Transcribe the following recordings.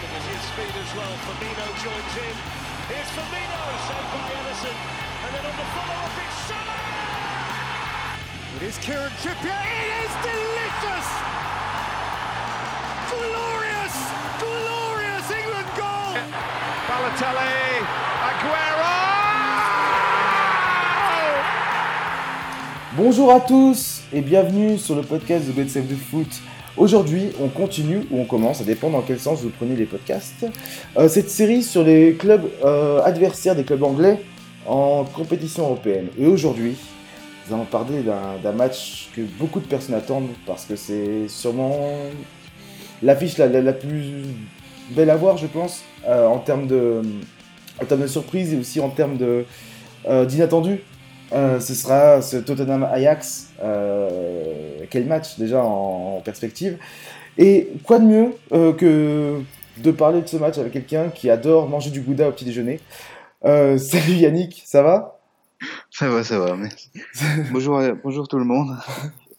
his speed as well. Firmino joins in. Here's Firmino, saved by Ederson. And then on the follow-up, it's Salah! It is Kieran Trippier. It is delicious! Glorious, glorious England goal! Balotelli, Aguero! Bonjour à tous et bienvenue sur le podcast de God Save the Foot. Aujourd'hui, on continue ou on commence, ça dépend dans quel sens vous prenez les podcasts. euh, cette série sur les clubs euh, adversaires des clubs anglais en compétition européenne. Et aujourd'hui, nous allons parler d'un match que beaucoup de personnes attendent parce que c'est sûrement l'affiche la, plus belle à voir, je pense, euh, en termes de, de surprise et aussi en termes d'inattendu. Euh, ce sera ce Tottenham Ajax. Euh, quel match déjà en, en perspective. Et quoi de mieux euh, que de parler de ce match avec quelqu'un qui adore manger du gouda au petit déjeuner? Salut Yannick, ça va? Ça va, ça va, merci. bonjour, bonjour tout le monde.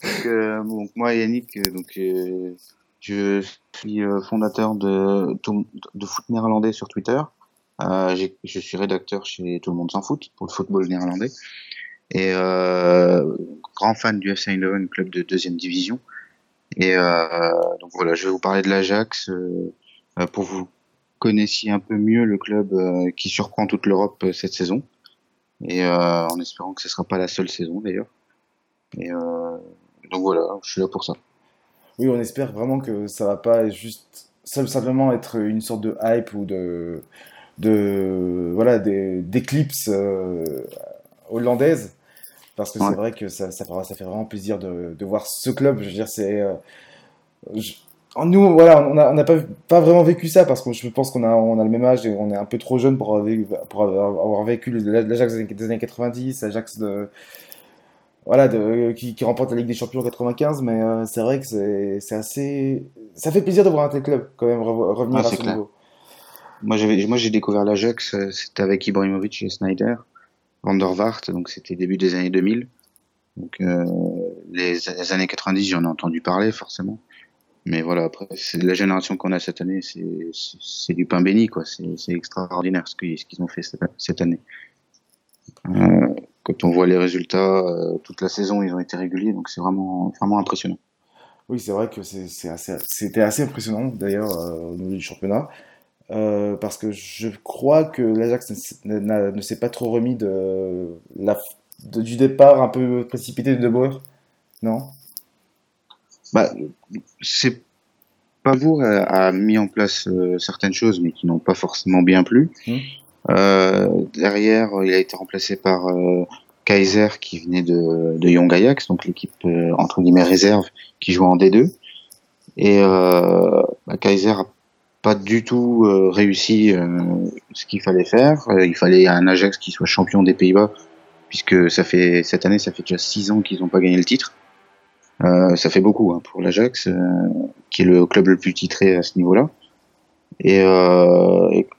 Donc, moi, Yannick, donc, je suis fondateur de, de foot néerlandais sur Twitter. Euh, je suis rédacteur chez Tout le monde s'en foot pour le football néerlandais. Et euh, grand fan du FC Eindhoven, club de deuxième division. Et euh, donc voilà, je vais vous parler de l'Ajax euh, pour vous connaissiez un peu mieux le club qui surprend toute l'Europe cette saison et en espérant que ce sera pas la seule saison d'ailleurs. Et donc voilà, je suis là pour ça. Oui, on espère vraiment que ça va pas juste simplement être une sorte de hype ou de, de voilà, d'éclipse hollandaise. Parce que c'est vrai que ça, ça, fait vraiment plaisir de, de voir ce club. Je veux dire, c'est. euh, nous, voilà, on n'a on pas, pas vraiment vécu ça parce que je pense qu'on a, on a le même âge et on est un peu trop jeune pour avoir vécu, pour avoir avoir vécu l'Ajax des années- des années 90, l'Ajax de, voilà, de, qui, qui remporte la Ligue des Champions en 95, mais euh, c'est vrai que c'est assez. Ça fait plaisir de voir un tel club quand même revenir Ah, à ce clair. niveau. Moi j'ai découvert l'Ajax, euh, c'était avec Ibrahimovic et Snyder, Van der Vaart, donc c'était début des années 2000. Donc euh, les, années 90, j'en ai entendu parler forcément. Mais voilà, après c'est la génération qu'on a cette année, c'est du pain béni quoi. C'est extraordinaire ce qu'ils qu'ils ont fait cette, année. Euh, quand on voit les résultats, euh, toute la saison ils ont été réguliers, donc c'est vraiment vraiment impressionnant. Oui, c'est vrai que c'est assez, c'était assez impressionnant d'ailleurs au niveau du championnat. Euh, parce que je crois que l'Ajax ne, s'est pas trop remis de la, de- du départ un peu précipité de De Boer. Non? Bah, c'est Pavour a, a mis en place euh, certaines choses, mais qui n'ont pas forcément bien plu. Mhm. Euh, derrière, il a été remplacé par Kaiser, qui venait de, de Young Ajax, donc l'équipe entre guillemets réserve, qui joue en D2. Et bah, Kaiser a pas du tout euh, réussi euh, ce qu'il fallait faire. Euh, il fallait un Ajax qui soit champion des Pays-Bas, puisque ça fait cette année, ça fait déjà six ans qu'ils n'ont pas gagné le titre. Ça fait beaucoup hein, pour l'Ajax, qui est le club le plus titré à ce niveau-là. Et,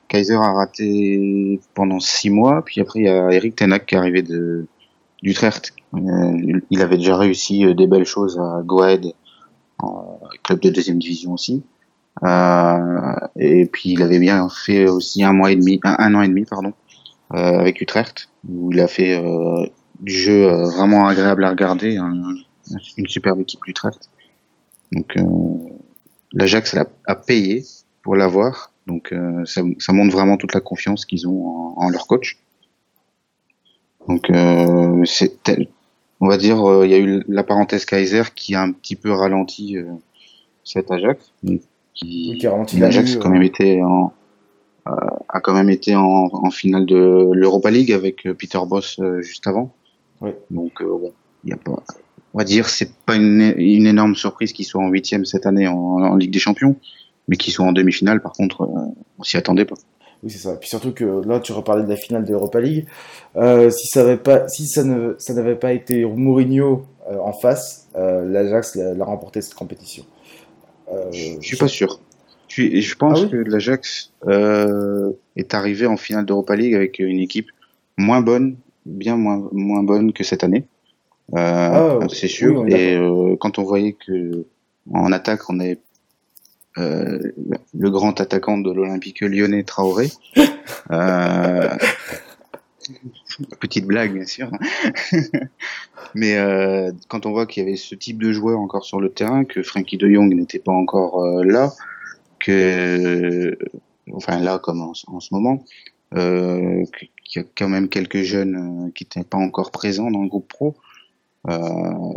Kaiser a raté pendant six mois, puis après il y a Eric Tenak qui est arrivé de d'Utrecht. Euh, il avait déjà réussi des belles choses à Go Ahead, en club de deuxième division aussi. Euh, et puis il avait bien fait aussi un mois et demi, un, an et demi pardon, euh, avec Utrecht, où il a fait euh, du jeu vraiment agréable à regarder, un- une superbe équipe d'Utrecht. Donc l'Ajax a, payé pour l'avoir, donc ça, montre vraiment toute la confiance qu'ils ont en, leur coach. Donc euh, c'est on va dire il y a eu la parenthèse Kaiser qui a un petit peu ralenti cet Ajax, qui, Oui, l'Ajax l'allure, a quand même été en euh, a quand même été en, en finale de l'Europa League avec euh, Peter Boss euh, juste avant. Oui. Donc euh, bon, il y a pas on va dire c'est pas une, une énorme surprise qu'ils soient en huitième cette année en, en Ligue des Champions, mais qu'ils soient en demi-finale par contre euh, on s'y attendait pas. Oui, c'est ça. Puis surtout que là, tu reparlais de la finale de l'Europa League. Euh, si ça avait pas, si ça ne, ça n'avait pas été Mourinho euh, en face, euh, l'Ajax l'a l'a remporté cette compétition. Euh, Je suis pas sûr. Je, pense Ah oui que l'Ajax euh, est arrivé en finale d'Europa League avec une équipe moins bonne, bien moins, moins bonne que cette année. Euh, Ah, c'est sûr. oui, Et euh, quand on voyait que en attaque, on est le grand attaquant de l'Olympique lyonnais Traoré. petite blague, bien sûr. Mais quand on voit qu'il y avait ce type de joueur encore sur le terrain, que Frankie de Jong n'était pas encore là, que, enfin là comme en, ce moment, euh, qu'il y a quand même quelques jeunes qui n'étaient pas encore présents dans le groupe pro. Euh,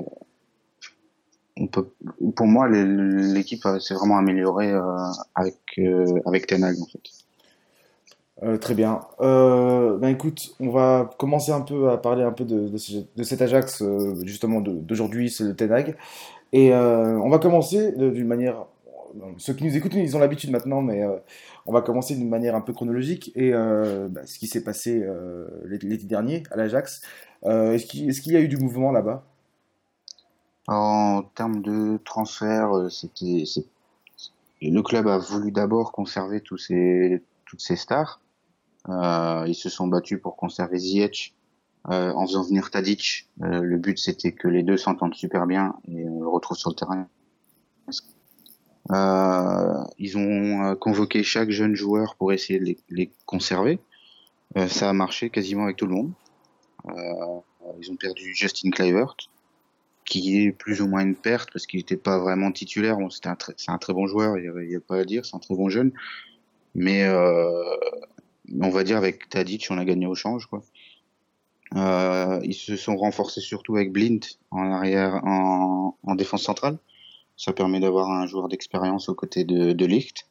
on peut, pour moi, l'équipe s'est vraiment améliorée euh, avec euh, avec Tenag en fait. Euh, très bien. Euh, ben écoute, on va commencer un peu à parler un peu de, cet Ajax justement d'aujourd'hui, c'est le Tenag. Et on va commencer d'une manière. Ceux qui nous écoutent, ils ont l'habitude maintenant, mais on va commencer d'une manière un peu chronologique. Et ben, ce qui s'est passé l'été dernier à l'Ajax. Est-ce qu'il y a eu du mouvement là-bas? En termes de transfert, euh, c'était le club a voulu d'abord conserver tous ces, toutes ces stars. Euh, ils se sont battus pour conserver Ziyech euh, en faisant venir Tadic. Euh, le but c'était que les deux s'entendent super bien et on le retrouve sur le terrain. Ils ont convoqué chaque jeune joueur pour essayer de les, les conserver. ça a marché quasiment avec tout le monde. ils ont perdu Justin Kluivert, qui est plus ou moins une perte parce qu'il n'était pas vraiment titulaire. Bon, c'était un c'est un très bon joueur, il n'y a, pas à dire, c'est un très bon jeune. Mais euh, on va dire avec Tadic, on a gagné au change. Euh, ils se sont renforcés surtout avec Blind en arrière, en, en défense centrale. Ça permet d'avoir un joueur d'expérience aux côtés de, de Licht.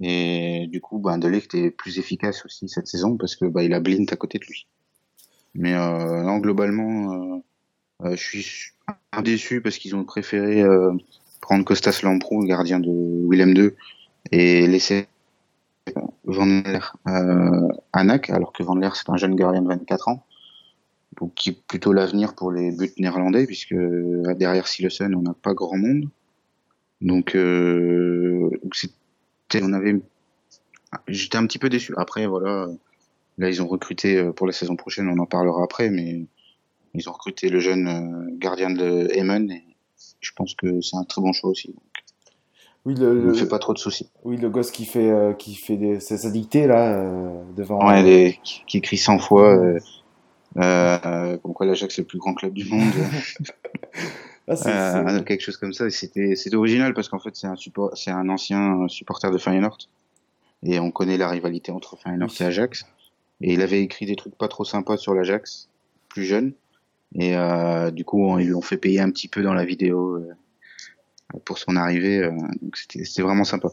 Et du coup, ben, De Ligt est plus efficace aussi cette saison parce que bah, il a Blind à côté de lui. Mais euh, non, globalement, euh, je suis déçu parce qu'ils ont préféré prendre Costas Lamprou, gardien de Willem II, et laisser Van Leer euh, Anak, alors que Van Leer c'est un jeune gardien de 24 ans, donc qui est plutôt l'avenir pour les buts néerlandais, puisque euh, derrière Silesen on n'a pas grand monde. Donc, euh, on avait, j'étais un petit peu déçu. Après voilà, là ils ont recruté euh, pour la saison prochaine, on en parlera après, mais ils ont recruté le jeune euh, gardien de Emen et je pense que c'est un très bon choix aussi. Oui, le, ne fait pas trop de soucis. Oui, le gosse qui fait, euh, qui fait des, sa dictée là, euh, devant. Ouais, les, qui, qui, écrit 100 fois. Euh, euh, comme quoi l'Ajax c'est le plus grand club du monde. ah, euh, quelque chose comme ça. C'était, c'était original parce qu'en fait c'est un support, c'est un ancien supporter de Feyenoord et on connaît la rivalité entre Feyenoord oui. et Ajax. Et il avait écrit des trucs pas trop sympas sur l'Ajax, plus jeune. Et euh, du coup, ils lui ont fait payer un petit peu dans la vidéo euh, pour son arrivée. Euh, donc c'était vraiment sympa.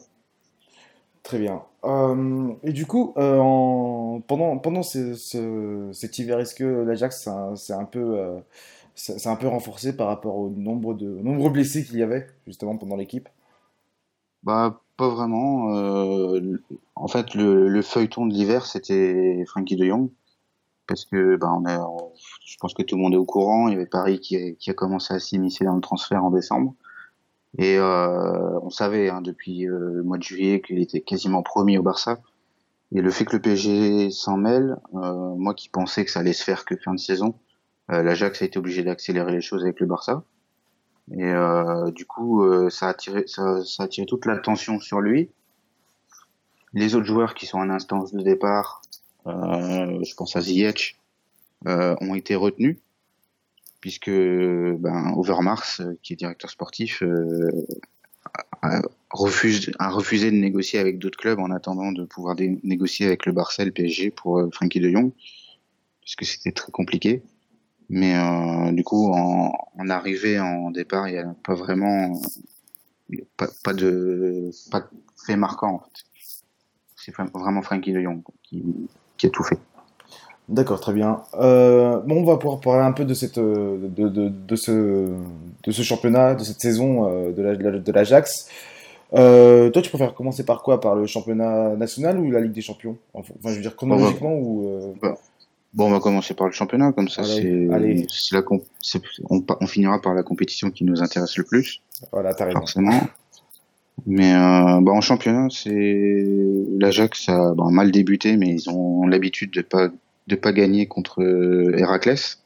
Très bien. Euh, et du coup, euh, en, pendant, pendant ce, ce, cet hiver, est-ce que l'Ajax c'est un, peu, euh, c'est un peu renforcé par rapport au nombre de nombreux blessés qu'il y avait justement pendant l'équipe? Bah pas vraiment. en fait, le, le feuilleton de l'hiver c'était Frankie De Jong parce que bah, on a, je pense que tout le monde est au courant. Il y avait Paris qui a, qui a commencé à s'immiscer dans le transfert en décembre. Et euh, on savait hein, depuis euh, le mois de juillet qu'il était quasiment promis au Barça. Et le fait que le PSG s'en mêle, euh, moi qui pensais que ça allait se faire que fin de saison, l'Ajax a été obligé d'accélérer les choses avec le Barça. Et euh, du coup, euh, ça, a attiré, ça, ça a attiré toute l'attention sur lui. Les autres joueurs qui sont en instance de départ, euh, je pense à Ziyech, ont été retenus puisque ben, Overmars, qui est directeur sportif, euh, a, refusé de négocier avec d'autres clubs en attendant de pouvoir négocier avec le Barça et le PSG pour euh, Frankie de Jong, puisque c'était très compliqué. Mais euh, du coup, en, arrivée, en départ, il n'y a pas vraiment pas, de pas fait marquant en fait. C'est vraiment Frankie de Jong qui a tout fait. D'accord, très bien. Euh, bon, on va pouvoir parler un peu de, cette, de, de, de, ce, de ce championnat, de cette saison euh, de l'Ajax. Euh, toi, tu préfères commencer par quoi? Par le championnat national ou la Ligue des Champions? Enfin, je veux dire chronologiquement bon, ou. Euh... Bon, on va commencer par le championnat, comme ça, c'est, la on, on, finira par la compétition qui nous intéresse le plus. Voilà, t'as raison. Forcément. Mais euh, bah, en championnat, c'est l'Ajax a bah, mal débuté, mais ils ont l'habitude de pas de pas gagner contre euh, Héraclès,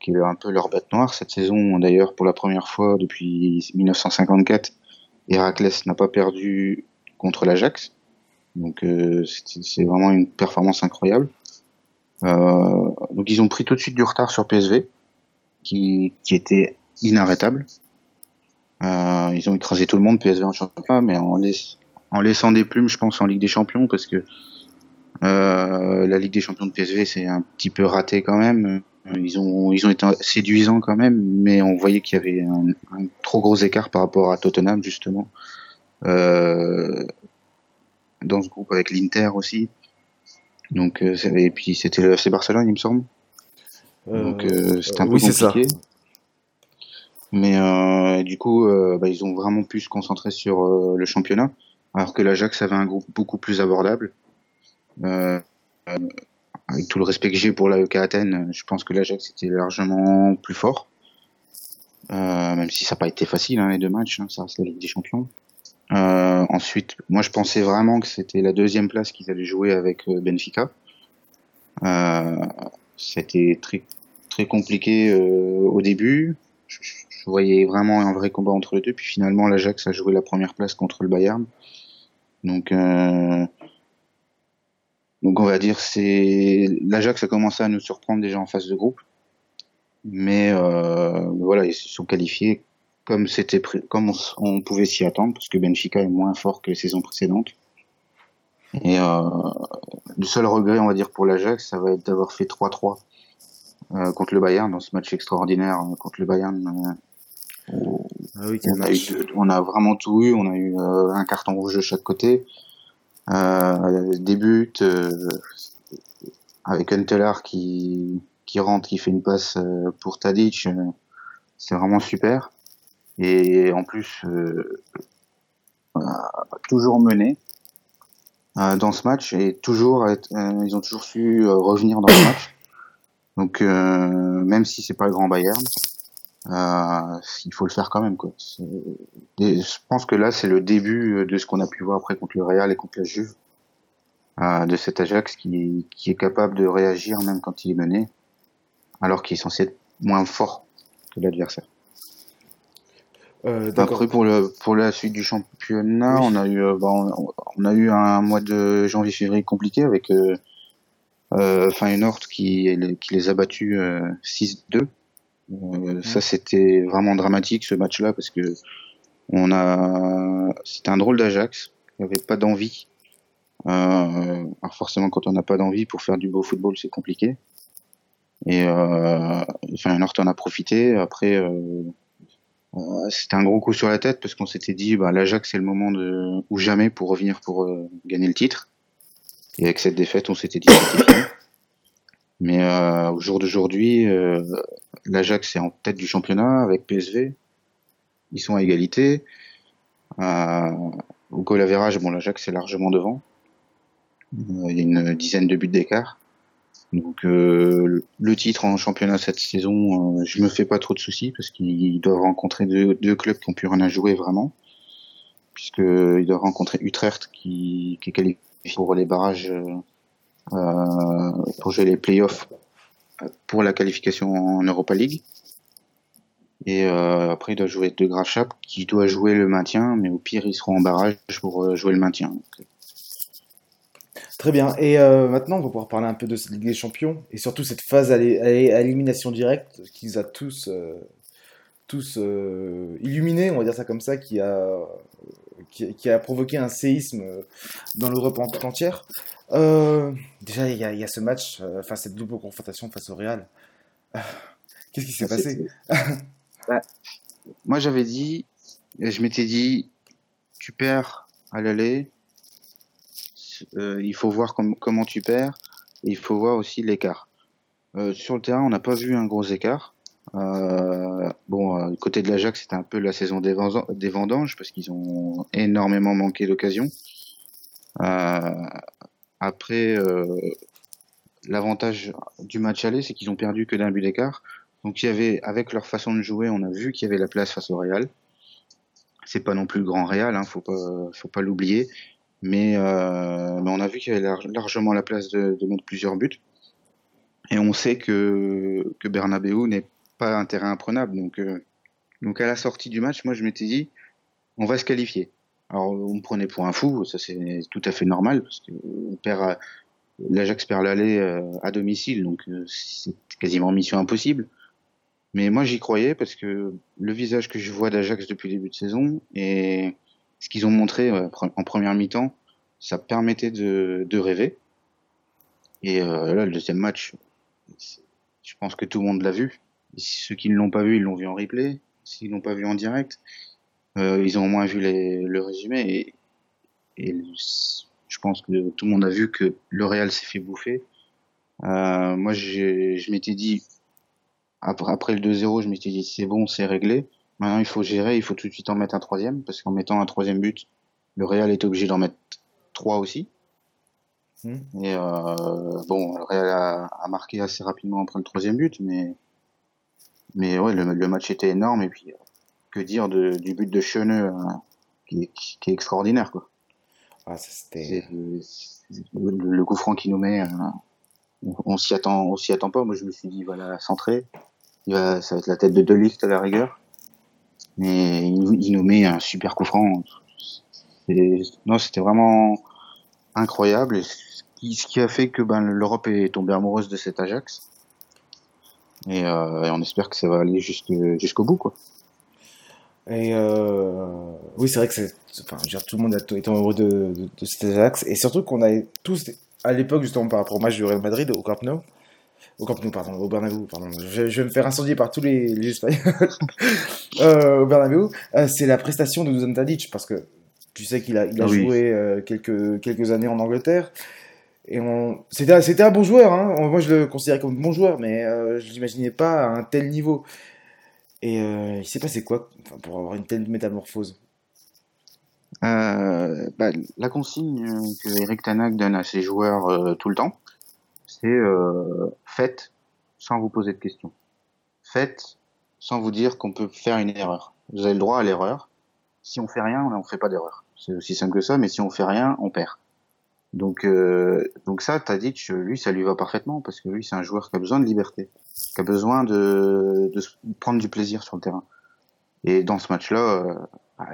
qui est un peu leur bête noire cette saison. D'ailleurs, pour la première fois depuis 1954, Héraclès n'a pas perdu contre l'Ajax. Donc c'est vraiment une performance incroyable. donc ils ont pris tout de suite du retard sur PSV, qui, qui était inarrêtable. ils ont écrasé tout le monde, PSV en championnat, mais en, en laissant des plumes, je pense, en Ligue des Champions, parce que euh, la Ligue des Champions de PSV, c'est un petit peu raté quand même. Ils ont, ils ont été séduisants quand même, mais on voyait qu'il y avait un, trop gros écart par rapport à Tottenham, justement. Euh, dans ce groupe avec l'Inter aussi. Donc, euh, et puis c'était le FC Barcelone, il me semble. Donc c'était un peu compliqué. Mais du coup, bah, ils ont vraiment pu se concentrer sur le championnat, alors que l'Ajax avait un groupe beaucoup plus abordable. Euh, avec tout le respect que j'ai pour la EK Athènes, je pense que l'Ajax était largement plus fort. Euh, même si ça n'a pas été facile hein, les deux matchs, hein, ça reste la Ligue des Champions. Euh, ensuite, moi je pensais vraiment que c'était la deuxième place qu'ils allaient jouer avec euh, Benfica. Euh, c'était très très compliqué euh, au début. Je, je, voyais vraiment un vrai combat entre les deux. Puis finalement, l'Ajax a joué la première place contre le Bayern. Donc donc on va dire c'est l'Ajax a commencé à nous surprendre déjà en phase de groupe, mais euh, voilà ils se sont qualifiés comme c'était comme on, pouvait s'y attendre parce que Benfica est moins fort que les saisons précédentes. Et euh, le seul regret on va dire pour l'Ajax ça va être d'avoir fait 3-3 euh, contre le Bayern dans ce match extraordinaire euh, contre le Bayern. Euh, ah oui, on, a eu, on a vraiment tout eu, on a eu euh, un carton rouge de chaque côté. Euh, débute euh, avec Unteler qui, qui rentre, qui fait une passe euh, pour Tadic. C'est vraiment super. Et en plus, toujours mené dans ce match et toujours ils ont toujours su revenir dans le match. Donc même si c'est pas le grand Bayern, il faut le faire quand même. Quoi. je pense que là, c'est le début de ce qu'on a pu voir après contre le Real et contre la Juve, euh, de cet Ajax qui, qui, est capable de réagir même quand il est mené, alors qu'il est censé être moins fort que l'adversaire. Euh, Après pour le pour la suite du championnat, on a eu euh, bon, on a eu un mois de janvier-février compliqué avec euh, euh, Feyenoord qui qui les a battus 6-2 euh, ça, c'était vraiment dramatique ce match-là parce que on a, c'était un drôle d'Ajax. Il n'y avait pas d'envie. Euh, alors forcément, quand on n'a pas d'envie pour faire du beau football, c'est compliqué. Et euh, enfin, North en a profité. Après, euh, euh, c'était un gros coup sur la tête parce qu'on s'était dit, bah, l'Ajax c'est le moment de ou jamais pour revenir pour gagner le titre. Et avec cette défaite, on s'était dit, mais euh, au jour d'aujourd'hui, euh, l'Ajax est en tête du championnat avec PSV. Ils sont à égalité. Euh, au bon, l'Ajax est largement devant. Euh, il y a une dizaine de buts d'écart. Donc euh, le titre en championnat cette saison, euh, je me fais pas trop de soucis parce qu'ils doivent rencontrer deux, clubs qui ont plus rien à jouer vraiment, puisqu'ils doivent rencontrer Utrecht qui, qui est qualifié pour les barrages pour jouer les playoffs pour la qualification en Europa League. Et euh, après, il doit jouer De Grafschap, qui doit jouer le maintien, mais au pire, ils seront en barrage pour euh, jouer le maintien. Très bien. Et euh, maintenant, on va pouvoir parler un peu de cette Ligue des Champions et surtout cette phase à l'élimination directe qui nous a tous, euh, tous illuminés, on va dire ça comme ça, qui a, qui, qui a provoqué un séisme dans l'Europe entière. Euh, déjà, il y, y, a ce match, euh, enfin cette double confrontation face au Real. Euh, Qu'est-ce qui s'est passé? Bah, Moi, j'avais dit, je m'étais dit, tu perds à l'aller, euh, il faut voir com comment tu perds, et il faut voir aussi l'écart. Euh, sur le terrain, on n'a pas vu un gros écart. Bon, côté de l'Ajax, c'était un peu la saison des, vendanges parce qu'ils ont énormément manqué d'occasions. Euh, après, euh, l'avantage du match aller, c'est qu'ils ont perdu que d'un but d'écart. Donc il y avait, avec leur façon de jouer, on a vu qu'il y avait la place face au Real. C'est pas non plus le grand Real, hein, faut pas, faut pas l'oublier. Mais, euh, on a vu qu'il y avait largement la place de, de, plusieurs buts. Et on sait que, que Bernabeu n'est pas un terrain imprenable. Donc, euh, donc à la sortie du match, moi je m'étais dit, on va se qualifier. alors on me prenait pour un fou, ça c'est tout à fait normal parce que on perd l'Ajax perd l'aller à domicile, donc c'est quasiment mission impossible. Mais moi j'y croyais parce que le visage que je vois d'Ajax depuis le début de saison et ce qu'ils ont montré en première mi-temps, ça permettait de, rêver. Et euh, là, le deuxième match, je pense que tout le monde l'a vu. Ceux qui ne l'ont pas vu, ils l'ont vu en replay. S'ils l'ont pas vu en direct, euh, ils ont au moins vu les, le résumé. Et, et, je pense que tout le monde a vu que le Real s'est fait bouffer. Euh, moi, je m'étais dit, après, après le 2-0, je m'étais dit, c'est bon, c'est réglé. Maintenant, il faut gérer, il faut tout de suite en mettre un troisième, parce qu'en mettant un troisième but, le Real est obligé d'en mettre trois aussi. Hmm. Et euh, bon, le Real a, marqué assez rapidement après le troisième but, mais mais ouais, le, match était énorme et puis que dire de, du but de Cheneux euh, qui, qui, est extraordinaire quoi. Ah, c'était le, coup franc qu'il nous met. Euh, on, s'y attend, on s'y attend pas. Moi, je me suis dit voilà, centré, il va, ça va être la tête de Deliste à la rigueur. Mais il, il, nous met un super coup franc. Non, c'était vraiment incroyable. Et ce qui a fait que ben, l'Europe est tombée amoureuse de cet Ajax. Et, euh, on espère que ça va aller jusqu'au bout, quoi. Et euh, oui, c'est vrai que c'est, enfin, tout le monde a été amoureux de, de, cet Ajax. Et surtout qu'on a tous, à l'époque, justement, par rapport au match du Real Madrid au Camp Nou, au Camp Nou, pardon, au Bernabeu, pardon. Je, vais me faire incendier par tous les, les Espagnols. euh, au Bernabeu, euh, c'est la prestation de Dusan Tadic, parce que tu sais qu'il a, il a ah joué quelques, quelques années en Angleterre. Et on... c'était, un bon joueur. Hein. Moi, je le considérais comme bon joueur, mais euh, je ne l'imaginais pas à un tel niveau. Et euh, il s'est passé quoi pour avoir une telle métamorphose euh, bah, La consigne que Eric Tanak donne à ses joueurs tout le temps, c'est faites sans vous poser de questions. Faites sans vous dire qu'on peut faire une erreur. Vous avez le droit à l'erreur. Si on fait rien, on ne fait pas d'erreur. C'est aussi simple que ça, mais si on fait rien, on perd. Donc, euh, donc ça, que lui, ça lui va parfaitement parce que lui, c'est un joueur qui a besoin de liberté, qui a besoin de, de prendre du plaisir sur le terrain. Et dans ce match-là, euh, bah,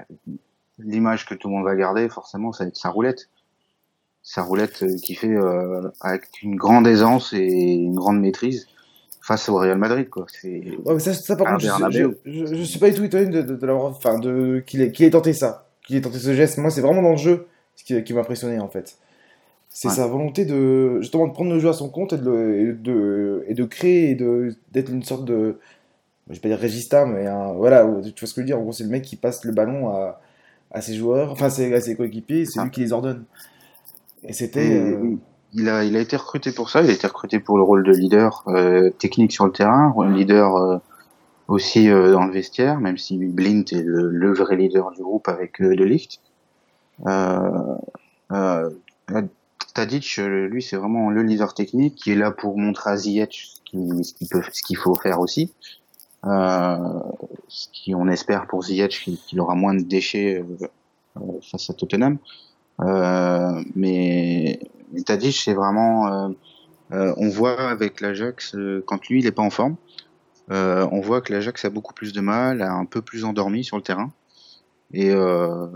l'image que tout le monde va garder, forcément, ça va être sa roulette. Sa roulette euh, qui fait euh, avec une grande aisance et une grande maîtrise face au Real Madrid, quoi. C'est ouais, ça, ça, par contre, je, je, je, suis pas du tout étonné de, de, de l'avoir, enfin, de qu'il ait, tenté ça qu'il ait tenté ce geste. Moi, c'est vraiment dans le jeu ce qui, qui m'a impressionné en fait. C'est sa volonté de justement de prendre le jeu à son compte et de, de, et de créer et d'être une sorte de je vais pas dire régista mais voilà tu vois ce que je veux dire. En gros c'est le mec qui passe le ballon à, à ses joueurs enfin à ses coéquipiers c'est lui qui les ordonne. Et c'était euh, il a il a été recruté pour ça. Il a été recruté pour le rôle de leader euh, technique sur le terrain leader euh, aussi dans le vestiaire, même si Blint est le, vrai leader du groupe avec. Euh, euh, Tadic, lui, c'est vraiment le leader technique qui est là pour montrer à Ziyech ce qu'il qu'il faut faire aussi. Euh, ce qui, on espère pour Ziyech qu'il aura moins de déchets face à Tottenham. Euh, mais, Tadic, c'est vraiment, on voit avec l'Ajax quand lui il est pas en forme, euh, on voit que l'Ajax a beaucoup plus de mal, a un peu plus endormi sur le terrain. Et, euh,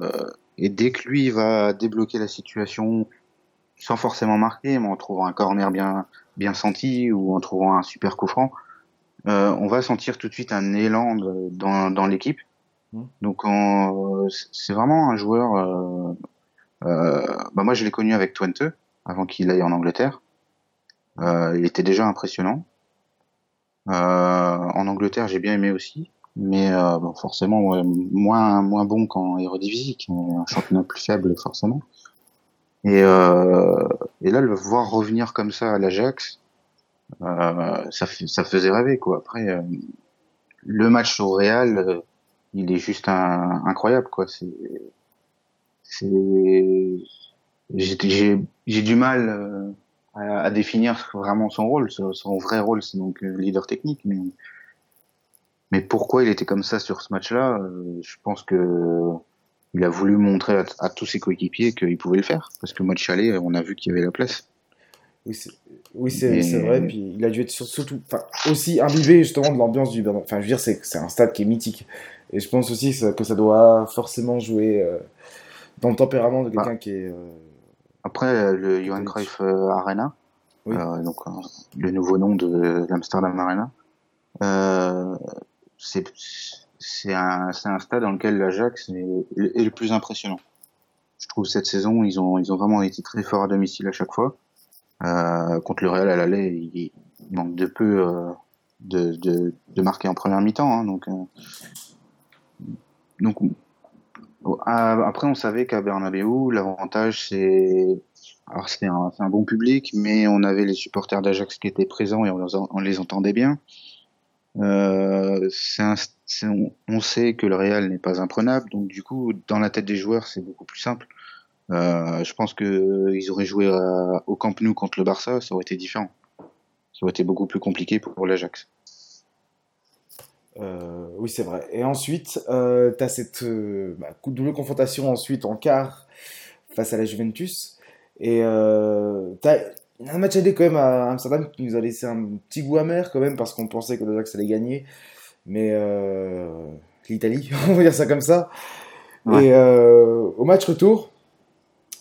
et dès que lui va débloquer la situation, sans forcément marquer, mais en trouvant un corner bien, bien senti ou en trouvant un super coup franc, euh, on va sentir tout de suite un élan dans, dans l'équipe. Mmh. Donc c'est vraiment un joueur. Euh, euh, bah moi je l'ai connu avec Twente avant qu'il aille en Angleterre. Euh, il était déjà impressionnant. Euh, en Angleterre, j'ai bien aimé aussi, mais euh, bon, forcément moins moins bon qu'en Eredivisie, qui est un championnat plus faible forcément. Et, euh, et là, le voir revenir comme ça à l'Ajax, euh, ça, ça faisait rêver quoi. Après, euh, le match au Real, euh, il est juste un, incroyable quoi. C'est, c'est, j'ai, j'ai du mal à, définir vraiment son rôle. Son, vrai rôle, c'est donc euh, leader technique. Mais, mais pourquoi il était comme ça sur ce match-là euh, Je pense que il a voulu montrer à, tous ses coéquipiers qu'il pouvait le faire. Parce que match aller, on a vu qu'il y avait la place. Oui, c'est oui, vrai. Puis il a dû être surtout, aussi imbibé justement de l'ambiance du Enfin, je veux dire, c'est un stade qui est mythique. Et je pense aussi que ça, doit forcément jouer. Euh, dans le tempérament de quelqu'un bah. qui est. Après, le Johan Cruyff Arena, donc le nouveau nom de l'Amsterdam Arena, c'est c'est un, un stade dans lequel l'Ajax est, le plus impressionnant. Je trouve cette saison, ils ont, ils ont vraiment été très forts à domicile à chaque fois. Euh, contre le Real à l'aller, il, manque de peu euh, de, de, de, marquer en première mi-temps. Hein, donc, euh, donc après, on savait qu'à Bernabeu, l'avantage c'est alors c'était un, un, bon public, mais on avait les supporters d'Ajax qui étaient présents et on, on les entendait bien. Euh, un, on, sait que le Real n'est pas imprenable, donc du coup, dans la tête des joueurs, c'est beaucoup plus simple. Euh, je pense que ils auraient joué à, au Camp Nou contre le Barça, ça aurait été différent. Ça aurait été beaucoup plus compliqué pour, l'Ajax. Euh, oui, c'est vrai. Et ensuite, euh, tu as cette euh, bah, double confrontation ensuite en quart face à la Juventus. Et euh, tu as un match aller quand même à Amsterdam qui nous a laissé un petit goût amer quand même parce qu'on pensait que l'Ajax allait gagner. Mais euh, l'Italie, on va dire ça comme ça. Et euh, au match retour,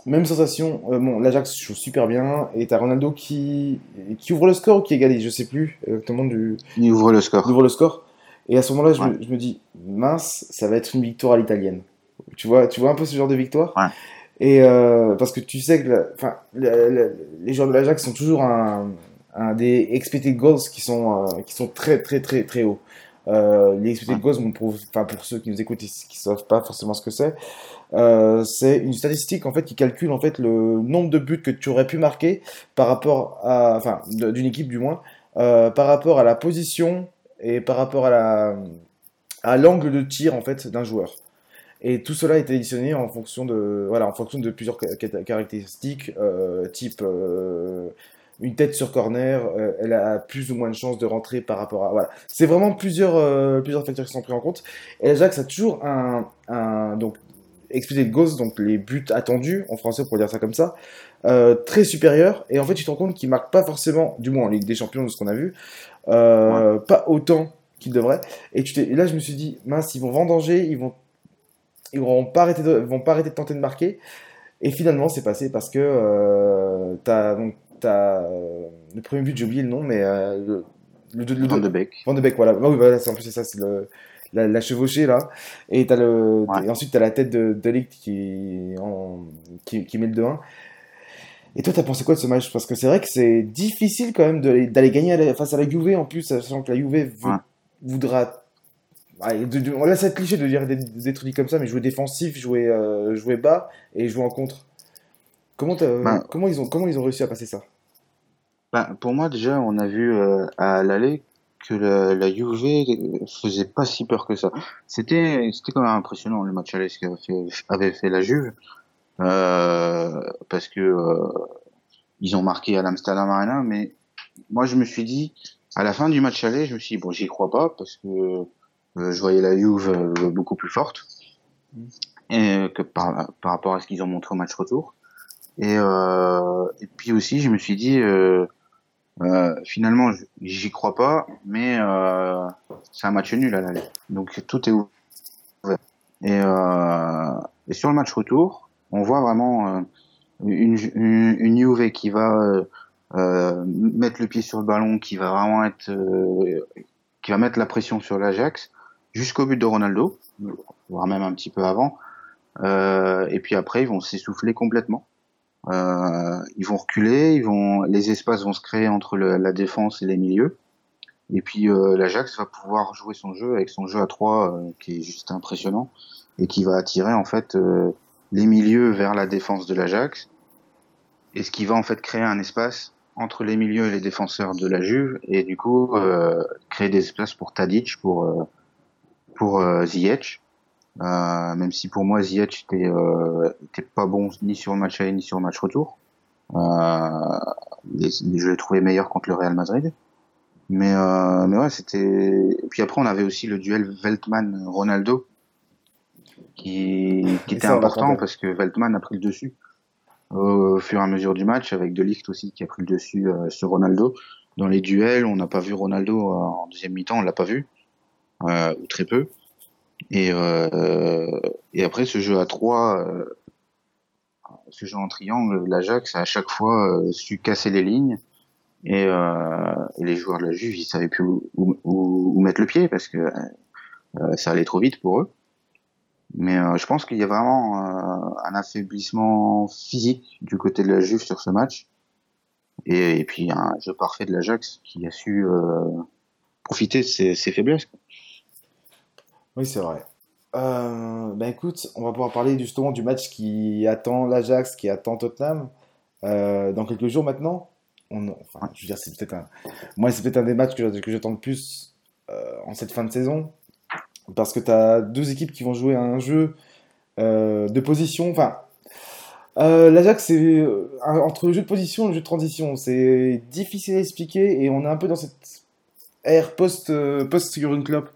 même sensation. Euh, bon, l'Ajax joue super bien et t'as Ronaldo qui, qui ouvre le score ou qui égalise, je sais plus exactement du. Il ouvre le score. Il ouvre le score. Et à ce moment-là, je, me, je, me, dis, mince, ça va être une victoire à l'italienne. Tu vois, tu vois un peu ce genre de victoire? Ouais. Et parce que tu sais que les joueurs de l'Ajax sont toujours un, un, des expected goals qui sont, qui sont très très très très hauts. Euh, les goals, bon, pour, ceux qui nous écoutent et qui savent pas forcément ce que c'est, euh, c'est une statistique en fait qui calcule en fait le nombre de buts que tu aurais pu marquer par rapport à, enfin, d'une équipe du moins, euh, par rapport à la position et par rapport à la à l'angle de tir en fait d'un joueur. Et tout cela est additionné en fonction de, voilà, en fonction de plusieurs caractéristiques, euh, type euh, une tête sur corner, euh, elle a plus ou moins de chances de rentrer par rapport à. Voilà. C'est vraiment plusieurs, euh, plusieurs facteurs qui sont pris en compte. Et l'Ajax a toujours un. un donc, explicit goals, donc les buts attendus, en français pour dire ça comme ça, euh, très supérieur. Et en fait, tu te rends compte qu'ils marquent pas forcément, du moins en Ligue des Champions, de ce qu'on a vu, ouais. pas autant qu'ils devraient. Et, tu et là, je me suis dit, mince, ils vont vendanger, ils vont ils vont pas arrêter de, vont pas arrêter de tenter de marquer. Et finalement, c'est passé parce que euh, t'as donc t'as euh, le premier but, j'ai oublié le nom, mais euh, le, le, le, Van de Beek. Van de Beek, voilà. Ah oui, voilà, en plus c'est ça, c'est le la, la, chevauchée là. Et t'as le ouais. et ensuite t'as la tête de, de Ligt qui, en, qui qui met le 2-1. Et toi, t'as pensé quoi de ce match? Parce que c'est vrai que c'est difficile quand même d'aller gagner à la, face à la Juve en plus, sachant que la Juve veut, ouais. voudra Ouais, de, de, on laisse être cliché de dire des, des, trucs comme ça, mais jouer défensif, jouer, euh, jouer bas et jouer en contre. Comment, bah, comment, ils ont, comment ils ont réussi à passer ça? Bah, Pour moi, déjà, on a vu euh, à l'aller que la, la Juve faisait pas si peur que ça. C'était quand même impressionnant le match aller ce qu'avait fait, avait fait la Juve. Euh, parce que euh, ils ont marqué à l'Amsterdam Arena, mais moi je me suis dit, à la fin du match aller, je me suis dit, bon, j'y crois pas parce que euh, je voyais la Juve euh, beaucoup plus forte et que par, par rapport à ce qu'ils ont montré au match retour. Et, euh, et puis aussi, je me suis dit, euh, euh, finalement, j'y crois pas, mais euh, c'est un match nul à l'aller. Donc tout est ouvert. Et, et sur le match retour, on voit vraiment une, une, une Juve qui va mettre le pied sur le ballon, qui va vraiment être, qui va mettre la pression sur l'Ajax jusqu'au but de Ronaldo, voire même un petit peu avant. Euh, et puis après, ils vont s'essouffler complètement. Euh, ils vont reculer, ils vont, les espaces vont se créer entre la défense et les milieux. Et puis euh, l'Ajax va pouvoir jouer son jeu avec son jeu à 3 euh, qui est juste impressionnant et qui va attirer en fait les milieux vers la défense de l'Ajax et ce qui va en fait créer un espace entre les milieux et les défenseurs de la Juve et du coup créer des espaces pour Tadic pour pour euh, Ziyech. Euh, même si pour moi Ziyech était, euh, était pas bon ni sur le match aller ni sur le match retour. Euh, les, je l'ai trouvé meilleur contre le Real Madrid. Mais, euh, mais ouais, c'était. Puis après, on avait aussi le duel Veltman-Ronaldo qui, qui était important parce que Veltman a pris le dessus au fur et à mesure du match, avec De Ligt aussi qui a pris le dessus euh, sur Ronaldo. Dans les duels, on n'a pas vu Ronaldo en deuxième mi-temps, on l'a pas vu euh, ou très peu. Et, euh, et après ce jeu à 3, euh, ce jeu en triangle, l'Ajax a à chaque fois su casser les lignes et, les joueurs de la Juve, ils savaient plus où, où, où mettre le pied parce que ça allait trop vite pour eux. Mais je pense qu'il y a vraiment un affaiblissement physique du côté de la Juve sur ce match. Et, puis un jeu parfait de l'Ajax qui a su profiter de ses, ses faiblesses. Oui, c'est vrai. Euh, bah écoute, on va pouvoir parler justement du match qui attend l'Ajax, qui attend Tottenham euh, dans quelques jours maintenant. Enfin, je veux dire, c'est peut-être un, moi, c'est peut-être un des matchs que, j'attends le plus euh, en cette fin de saison parce que tu as deux équipes qui vont jouer un jeu euh, de position. Enfin, l'Ajax, c'est entre le jeu de position et le jeu de transition. C'est difficile à expliquer et on est un peu dans cette ère post, post Klopp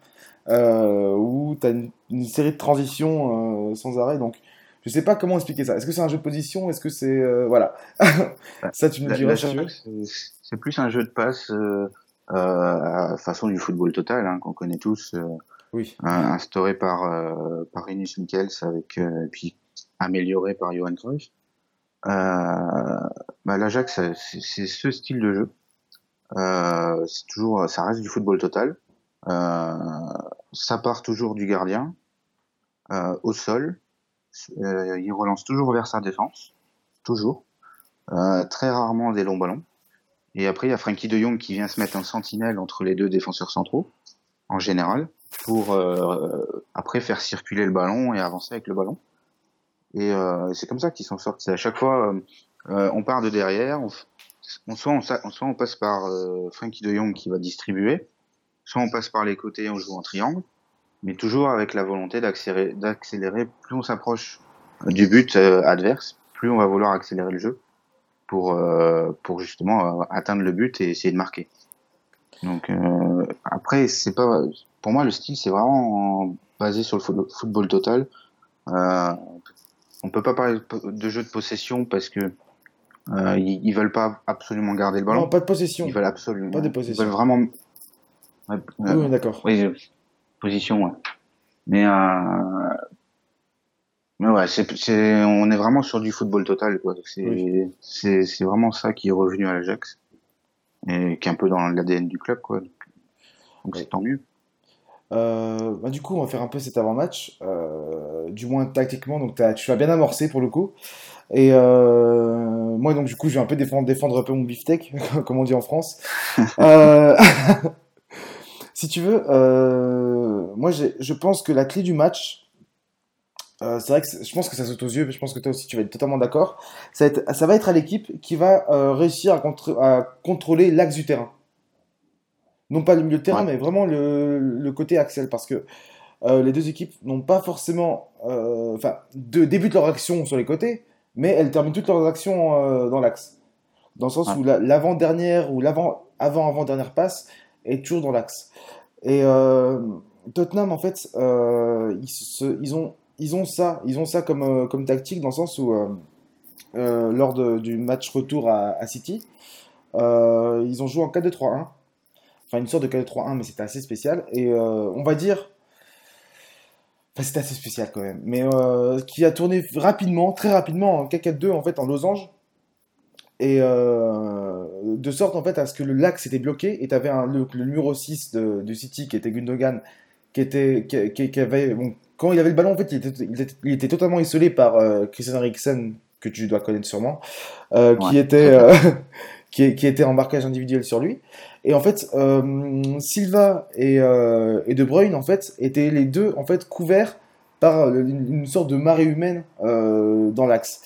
euh, où tu as une, une, série de transitions euh, sans arrêt. Donc, je sais pas comment expliquer ça. Est-ce que c'est un jeu de position? Est-ce que c'est. Euh, voilà. ça, tu me diras. C'est plus un jeu de passe euh, à façon du football total, hein, qu'on connaît tous. oui. instauré par, par Rinus Michels, avec, puis amélioré par Johan Cruyff. bah, L'Ajax, c'est ce style de jeu. c'est toujours, ça reste du football total. Euh, ça part toujours du gardien euh, au sol. Euh, il relance toujours vers sa défense, toujours. très rarement des longs ballons. Et après, il y a Frankie de Jong qui vient se mettre en sentinelle entre les deux défenseurs centraux, en général, pour euh, après faire circuler le ballon et avancer avec le ballon. Et euh, c'est comme ça qu'ils s'en sortent. À chaque fois, euh, on part de derrière, on, on, soit, on, on passe par Frankie de Jong qui va distribuer, soit on passe par les côtés et on joue en triangle, mais toujours avec la volonté d'accélérer. Plus on s'approche du but euh, adverse, plus on va vouloir accélérer le jeu pour, euh, pour justement euh, atteindre le but et essayer de marquer. Donc après, c'est pas pour moi le style, c'est vraiment basé sur le football total. On peut pas parler de jeu de possession parce que ils, ils, veulent pas absolument garder le ballon. Non, pas de possession. Ils veulent absolument. Pas de possession. Ils veulent vraiment Ouais, oui, oui d'accord. Oui, position, ouais. Mais, euh, mais ouais, c'est, c'est, on est vraiment sur du football total, quoi. C'est, oui. c'est, c'est vraiment ça qui est revenu à l'Ajax. Et qui est un peu dans l'ADN du club, quoi. Donc, c'est tant mieux. Euh, bah du coup, on va faire un peu cet avant-match, euh, du moins tactiquement. Donc, as, tu as bien amorcé pour le coup. Et euh, moi, donc, du coup, je vais un peu défendre, défendre un peu mon beefsteak, comme on dit en France. si tu veux, euh, moi je pense que la clé du match, euh, c'est vrai que je pense que ça saute aux yeux, mais je pense que toi aussi tu vas être totalement d'accord. Ça, ça, va être à l'équipe qui va euh, réussir à, contre, à contrôler l'axe du terrain. Non pas le milieu de terrain, ouais. mais vraiment le, le, côté axel, parce que euh, les deux équipes n'ont pas forcément, enfin, de, débutent leur action sur les côtés, mais elles terminent toutes leurs actions dans l'axe. Dans le sens ouais. où l'avant-dernière ou l'avant-avant-avant-dernière passe est toujours dans l'axe. Et euh, Tottenham, en fait, euh, ils, ont, ils ont ça, ils ont ça comme, euh, comme tactique dans le sens où, lors de, du match retour à, à City, ils ont joué en 4-2-3-1. Enfin, une sorte de 4-2-3-1, mais c'était assez spécial. Et on va dire. Enfin, c'était assez spécial quand même. Mais qui a tourné rapidement, très rapidement, en 4-4-2, en fait, en losange et euh, de sorte en fait à ce que le lac s'était bloqué et tu avais un, le, le, numéro 6 de, de, City qui était Gundogan qui était qui, qui, qui avait bon, quand il avait le ballon en fait il était, il était, il était totalement isolé par euh, Christian Eriksen que tu dois connaître sûrement euh, ouais, qui était qui, qui, était en marquage individuel sur lui. Et en fait euh, Silva et, euh, et De Bruyne en fait étaient les deux en fait couverts par une, une sorte de marée humaine dans l'axe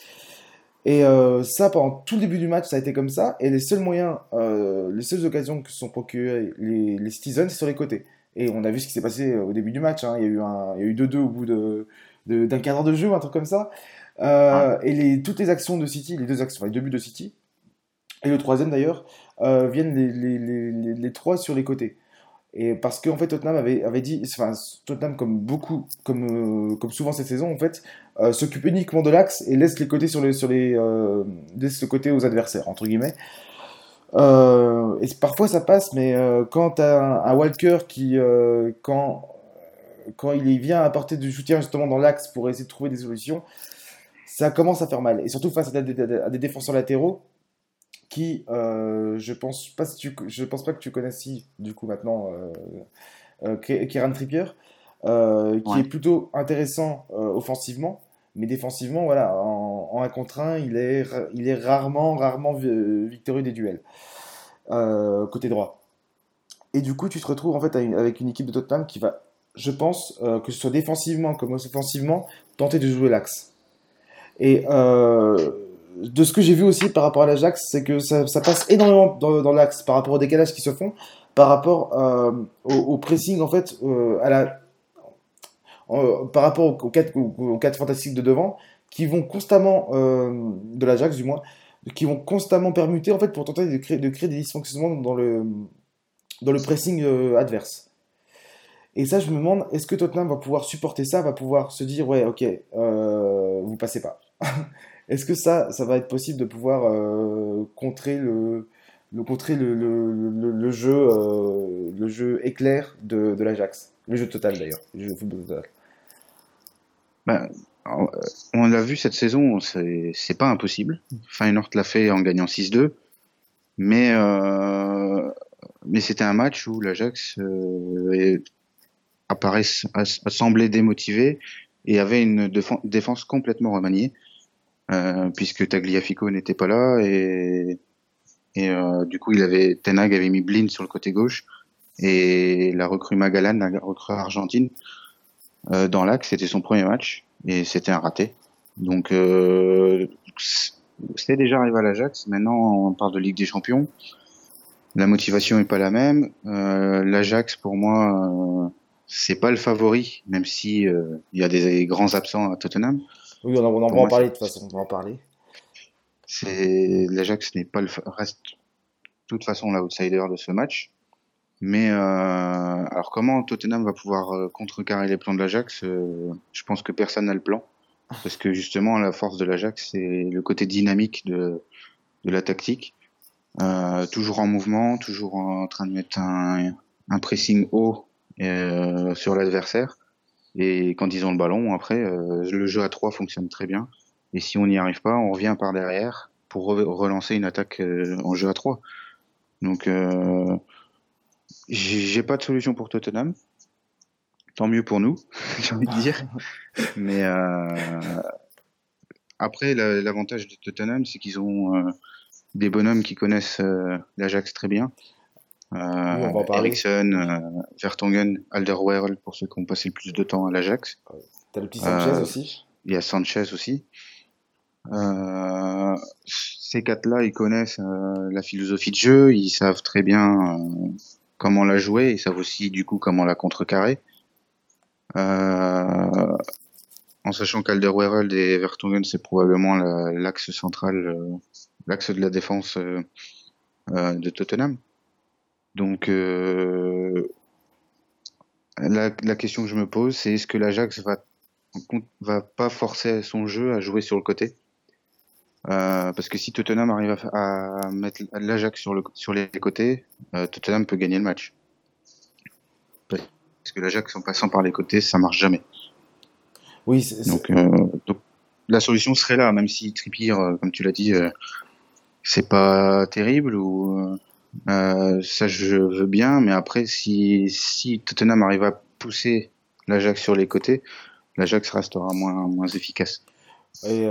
et euh, ça, pendant tout le début du match, ça a été comme ça. Et les seuls moyens, euh, les seules occasions que se sont procurées les, les Citizens, c'est sur les côtés. Et on a vu ce qui s'est passé au début du match. Hein. Il y a eu un, il y a eu 2-2 au bout de, de, d'un quart d'heure de jeu, un truc comme ça. Euh. Et les, toutes les actions de City, les deux actions, enfin, les deux buts de City, et le troisième d'ailleurs, euh, viennent les, les, les, les, trois sur les côtés. Et parce qu'en en fait Tottenham avait, avait dit, enfin Tottenham comme beaucoup, comme, euh, comme souvent cette saison en fait, euh, s'occupe uniquement de l'axe et laisse les côtés sur les, sur les, euh, laisse le côté aux adversaires entre guillemets. Et parfois ça passe, mais quand t'as un, Walker qui, quand quand il vient apporter du soutien justement dans l'axe pour essayer de trouver des solutions, ça commence à faire mal. Et surtout face à des, défenseurs latéraux qui, je pense pas si tu, je pense pas que tu connais si du coup maintenant euh, Kieran Trippier, qui est plutôt intéressant offensivement, mais défensivement, voilà, en, 1 contre 1, il est, il est rarement, rarement victorieux des duels. Euh, côté droit. Et du coup, tu te retrouves en fait avec une équipe de Tottenham qui va, je pense, euh, que ce soit défensivement comme offensivement, tenter de jouer l'axe. Et euh, de ce que j'ai vu aussi par rapport à l'Ajax, c'est que ça, passe énormément dans, l'axe par rapport aux décalages qui se font, par rapport au, pressing en fait, à la, par rapport aux, quatre, aux, quatre, fantastiques de devant, qui vont constamment, de l'Ajax du moins, qui vont constamment permuter en fait pour tenter de créer, de créer des dysfonctionnements dans le, pressing euh, adverse. Et ça, je me demande, est-ce que Tottenham va pouvoir supporter ça, va pouvoir se dire, ouais, ok, euh, vous passez pas. est-ce que ça, ça va être possible de pouvoir euh, contrer le, contrer le, jeu, le jeu éclair de, l'Ajax, le jeu total d'ailleurs, le jeu football total. Ben, euh, on l'a vu cette saison, c'est pas impossible. Feyenoord l'a fait en gagnant 6-2, mais euh, mais c'était un match où l'Ajax euh, apparaît semblait démotivé et avait une défense complètement remaniée euh, puisque Tagliafico n'était pas là et et euh, du coup il avait Tenag avait mis Blind sur le côté gauche et la recrue Magalan, la recrue argentine euh, dans l'axe, c'était son premier match et c'était un raté. Donc euh, c'est déjà arrivé à l'Ajax. Maintenant, on parle de Ligue des Champions. La motivation est pas la même. Euh, L'Ajax, pour moi, euh, c'est pas le favori, même si euh, il y a des grands absents à Tottenham. Oui, on, en, va en parler de toute façon. On va en parler. C'est l'Ajax n'est pas le reste de toute façon l'outsider de ce match. Mais euh, alors comment Tottenham va pouvoir euh, contrecarrer les plans de l'Ajax euh, Je pense que personne n'a le plan. Parce que justement, la force de l'Ajax, c'est le côté dynamique de, de la tactique. Euh, toujours en mouvement, toujours en train de mettre un, un pressing haut euh, sur l'adversaire. Et quand ils ont le ballon, après, euh, le jeu à 3 fonctionne très bien. Et si on n'y arrive pas, on revient par derrière pour relancer une attaque en jeu à 3. Donc, j'ai pas de solution pour Tottenham. Tant mieux pour nous, j'ai envie de dire. Mais euh, après, l'avantage de Tottenham, c'est qu'ils ont euh, des bonhommes qui connaissent euh, l'Ajax très bien. Euh, Ericsson, euh, Vertonghen, Alderweireld pour ceux qui ont passé le plus de temps à l'Ajax. T'as le petit Sanchez aussi? Il y a Sanchez aussi. ces quatre-là, ils connaissent la philosophie de jeu, ils savent très bien comment la jouer, et savent aussi du coup comment la contrecarrer. Euh, en sachant qu'Alderweireld et Vertonghen c'est probablement l'axe central, euh, l'axe de la défense euh, euh de Tottenham. Donc euh, la, la, question que je me pose, c'est est-ce que l'Ajax va va pas forcer son jeu à jouer sur le côté? Euh, parce que si Tottenham arrive à, à mettre l'Ajax sur, le, sur les côtés, euh, Tottenham peut gagner le match. Parce que l'Ajax en passant par les côtés, ça marche jamais. Oui. Donc, euh, donc, la solution serait là, même si Trippier, comme tu l'as dit, euh, c'est pas terrible ou ça je veux bien, mais après si si Tottenham arrive à pousser l'Ajax sur les côtés, l'Ajax restera moins moins efficace. Et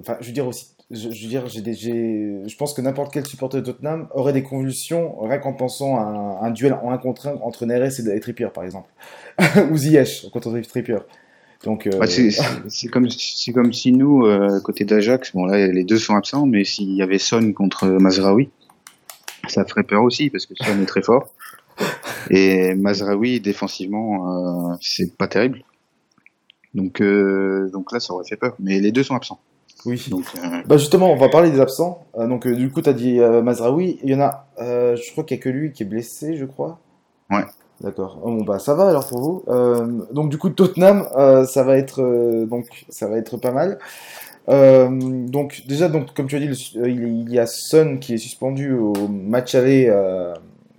enfin, je veux dire aussi je, je veux dire, j'ai je pense que n'importe quel supporter de Tottenham aurait des convulsions rien qu'en pensant à un, duel en un contre un entre Neres et, Trippier, par exemple. Ou Ziyech contre Trippier. Donc, euh... c'est comme, comme si nous, euh, côté d'Ajax, bon là les deux sont absents, mais s'il y avait Son contre Mazraoui, ça ferait peur aussi parce que Son est très fort. Et Mazraoui, défensivement, euh, c'est pas terrible. Donc, euh, donc là, ça aurait fait peur. Mais les deux sont absents. Oui. Donc, euh, bah justement, on va parler des absents. Donc, du coup, tu as dit Mazraoui. Il y en a, je crois qu'il n'y a que lui qui est blessé, je crois. Ouais. D'accord. Oh, bon, bah, ça va alors pour vous. donc, du coup, Tottenham, ça va être, donc, ça va être pas mal. Donc, déjà, donc, comme tu as dit, il y a Son qui est suspendu au match aller